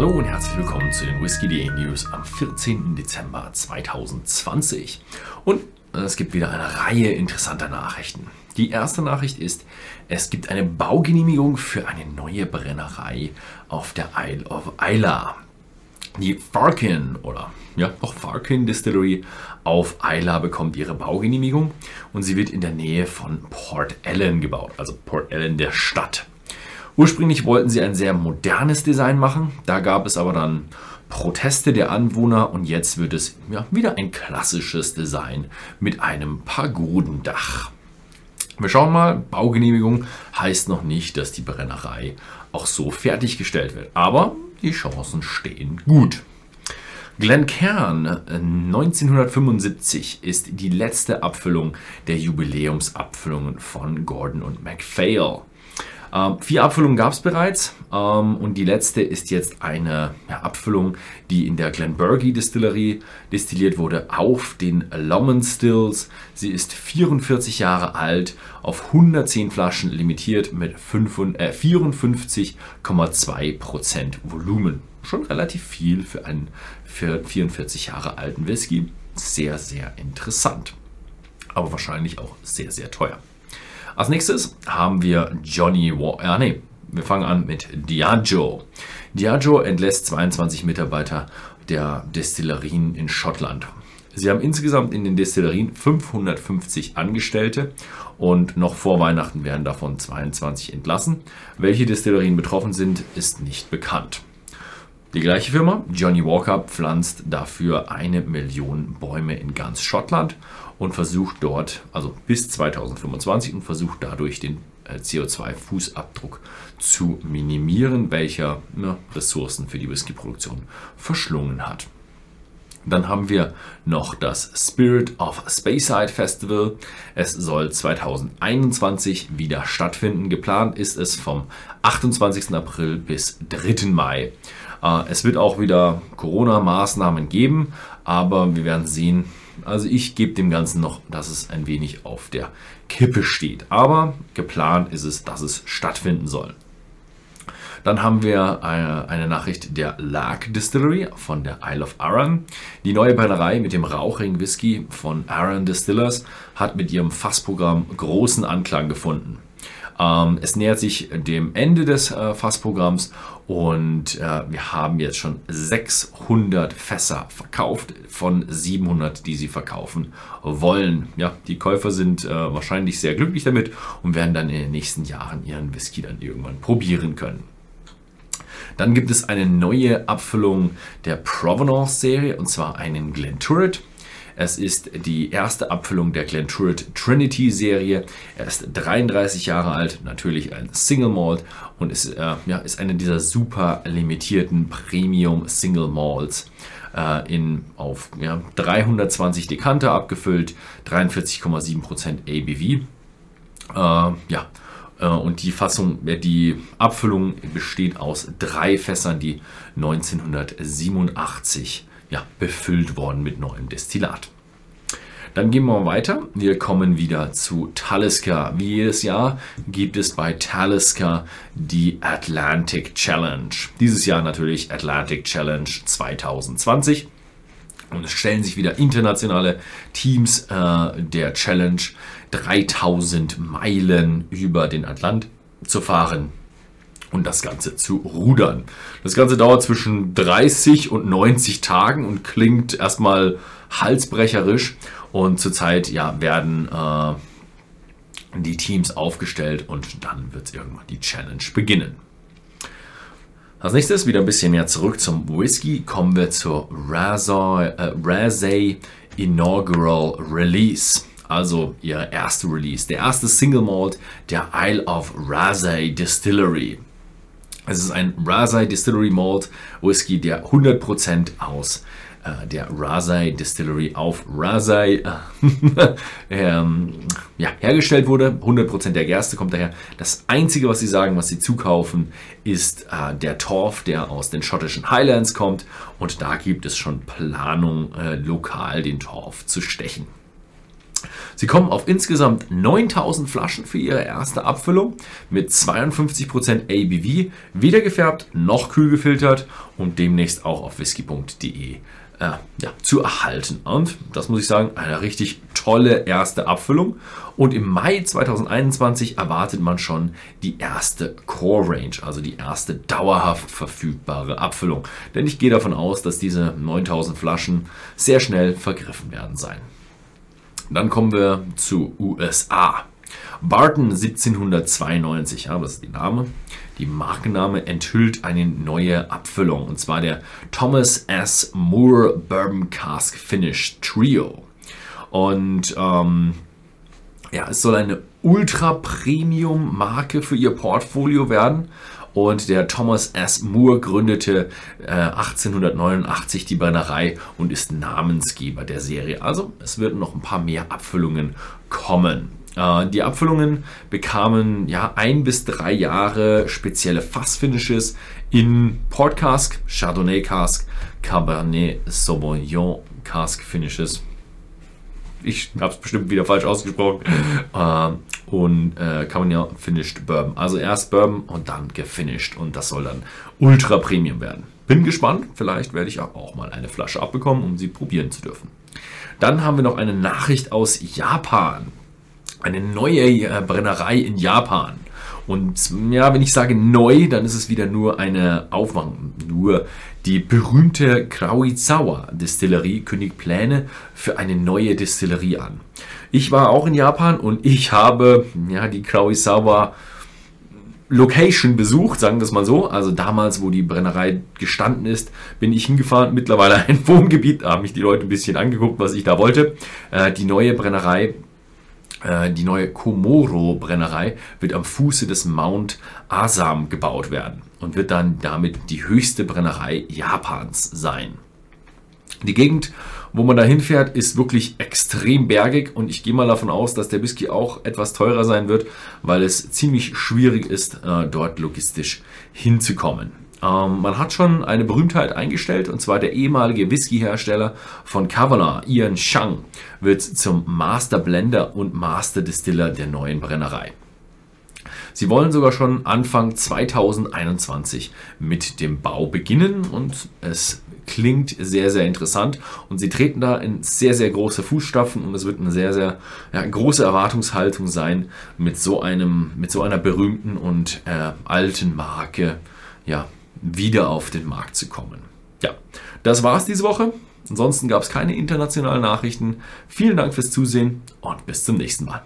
Hallo und herzlich willkommen zu den Whisky.de News am 14. Dezember 2020. Und es gibt wieder eine Reihe interessanter Nachrichten. Die erste Nachricht ist, es gibt eine Baugenehmigung für eine neue Brennerei auf der Isle of Isla. Die Farkin oder ja, auch Farkin Distillery auf Isla bekommt ihre Baugenehmigung und sie wird in der Nähe von Port Ellen gebaut, also Port Ellen der Stadt. Ursprünglich wollten sie ein sehr modernes Design machen, da gab es aber dann Proteste der Anwohner und jetzt wird es ja, wieder ein klassisches Design mit einem Pagodendach. Wir schauen mal, Baugenehmigung heißt noch nicht, dass die Brennerei auch so fertiggestellt wird, aber die Chancen stehen gut. Glencairn 1975 ist die letzte Abfüllung der Jubiläumsabfüllungen von Gordon und MacPhail. Ähm, vier Abfüllungen gab es bereits ähm, und die letzte ist jetzt eine ja, Abfüllung, die in der Glenbergie Distillerie destilliert wurde auf den Lomond Stills. Sie ist 44 Jahre alt, auf 110 Flaschen limitiert mit äh, 54,2% Volumen. Schon relativ viel für einen für 44 Jahre alten Whisky. Sehr, sehr interessant. Aber wahrscheinlich auch sehr, sehr teuer. Als nächstes haben wir Johnny War. Ja, nee, wir fangen an mit Diageo. Diageo entlässt 22 Mitarbeiter der Destillerien in Schottland. Sie haben insgesamt in den Destillerien 550 Angestellte und noch vor Weihnachten werden davon 22 entlassen. Welche Destillerien betroffen sind, ist nicht bekannt. Die gleiche Firma, Johnny Walker, pflanzt dafür eine Million Bäume in ganz Schottland und versucht dort, also bis 2025, und versucht dadurch den äh, CO2-Fußabdruck zu minimieren, welcher ne, Ressourcen für die Whiskyproduktion verschlungen hat. Dann haben wir noch das Spirit of Speyside Festival. Es soll 2021 wieder stattfinden. Geplant ist es vom 28. April bis 3. Mai. Äh, es wird auch wieder Corona-Maßnahmen geben, aber wir werden sehen. Also ich gebe dem Ganzen noch, dass es ein wenig auf der Kippe steht. Aber geplant ist es, dass es stattfinden soll. Dann haben wir eine, eine Nachricht der Lark Distillery von der Isle of Arran. Die neue Brennerei mit dem rauchigen Whisky von Arran Distillers hat mit ihrem Fassprogramm großen Anklang gefunden. Ähm, es nähert sich dem Ende des äh, Fassprogramms und äh, wir haben jetzt schon 600 Fässer verkauft von 700, die sie verkaufen wollen. Ja, die Käufer sind äh, wahrscheinlich sehr glücklich damit und werden dann in den nächsten Jahren ihren Whisky dann irgendwann probieren können. Dann gibt es eine neue Abfüllung der Provenance-Serie und zwar einen Glenturret. Es ist die erste Abfüllung der Glenturret Trinity Serie. Er ist 33 Jahre alt, natürlich ein Single Malt und ist, äh, ja, ist eine dieser super limitierten Premium Single Malts äh, in, auf ja, 320 Dekanter abgefüllt, 43,7% ABV. Äh, ja, äh, und die Fassung, äh, die Abfüllung besteht aus drei Fässern, die 1987 ja, befüllt worden mit neuem Destillat. Dann gehen wir weiter. Wir kommen wieder zu Talisker. Wie jedes Jahr gibt es bei Talisker die Atlantic Challenge. Dieses Jahr natürlich Atlantic Challenge 2020. Und es stellen sich wieder internationale Teams äh, der Challenge 3000 Meilen über den Atlant zu fahren und das Ganze zu rudern. Das Ganze dauert zwischen 30 und 90 Tagen und klingt erstmal halsbrecherisch. Und zurzeit ja, werden äh, die Teams aufgestellt und dann wird irgendwann die Challenge beginnen. Als nächstes wieder ein bisschen mehr zurück zum Whisky. Kommen wir zur Razay äh, Inaugural Release. Also ihr erste Release. Der erste Single Malt der Isle of Razay Distillery. Es ist ein Razay Distillery Malt Whisky, der 100% aus äh, der Razay Distillery auf Razay äh, ähm, ja, hergestellt wurde. 100% der Gerste kommt daher. Das Einzige, was sie sagen, was sie zukaufen, ist äh, der Torf, der aus den schottischen Highlands kommt. Und da gibt es schon Planung, äh, lokal den Torf zu stechen. Sie kommen auf insgesamt 9000 Flaschen für ihre erste Abfüllung mit 52% ABV, weder gefärbt noch kühl gefiltert und demnächst auch auf whisky.de äh, ja, zu erhalten. Und das muss ich sagen, eine richtig tolle erste Abfüllung. Und im Mai 2021 erwartet man schon die erste Core Range, also die erste dauerhaft verfügbare Abfüllung. Denn ich gehe davon aus, dass diese 9000 Flaschen sehr schnell vergriffen werden sein. Dann kommen wir zu USA. Barton 1792, ja, das ist die Name. Die Markenname enthüllt eine neue Abfüllung und zwar der Thomas S. Moore Bourbon Cask Finish Trio. Und ähm, ja, es soll eine Ultra-Premium-Marke für ihr Portfolio werden. Und der Thomas S. Moore gründete äh, 1889 die Brennerei und ist Namensgeber der Serie. Also es wird noch ein paar mehr Abfüllungen kommen. Äh, die Abfüllungen bekamen ja ein bis drei Jahre spezielle Fassfinishes in Port Cask, Chardonnay Cask, Cabernet Sauvignon Cask Finishes. Ich habe es bestimmt wieder falsch ausgesprochen. Äh, und äh, Cabernet Finished Bourbon. Also erst Bourbon und dann gefinished. Und das soll dann Ultra Premium werden. Bin gespannt. Vielleicht werde ich auch mal eine Flasche abbekommen, um sie probieren zu dürfen. Dann haben wir noch eine Nachricht aus Japan eine neue äh, Brennerei in Japan. Und ja, wenn ich sage neu, dann ist es wieder nur eine Aufmachung. Nur die berühmte Krauizawa Distillerie kündigt Pläne für eine neue Distillerie an. Ich war auch in Japan und ich habe ja, die Krauizawa Location besucht, sagen wir es mal so. Also damals, wo die Brennerei gestanden ist, bin ich hingefahren. Mittlerweile ein Wohngebiet, da haben mich die Leute ein bisschen angeguckt, was ich da wollte. Äh, die neue Brennerei die neue Komoro-Brennerei wird am Fuße des Mount Asam gebaut werden und wird dann damit die höchste Brennerei Japans sein. Die Gegend, wo man da hinfährt, ist wirklich extrem bergig und ich gehe mal davon aus, dass der Whisky auch etwas teurer sein wird, weil es ziemlich schwierig ist, äh, dort logistisch hinzukommen. Ähm, man hat schon eine Berühmtheit eingestellt, und zwar der ehemalige Whisky-Hersteller von Kavanagh, Ian Shang, wird zum Master Blender und Master Distiller der neuen Brennerei. Sie wollen sogar schon Anfang 2021 mit dem Bau beginnen und es klingt sehr, sehr interessant und sie treten da in sehr, sehr große Fußstapfen und es wird eine sehr, sehr ja, große Erwartungshaltung sein, mit so einem, mit so einer berühmten und äh, alten Marke ja, wieder auf den Markt zu kommen. Ja, das war's diese Woche. Ansonsten gab es keine internationalen Nachrichten. Vielen Dank fürs Zusehen und bis zum nächsten Mal.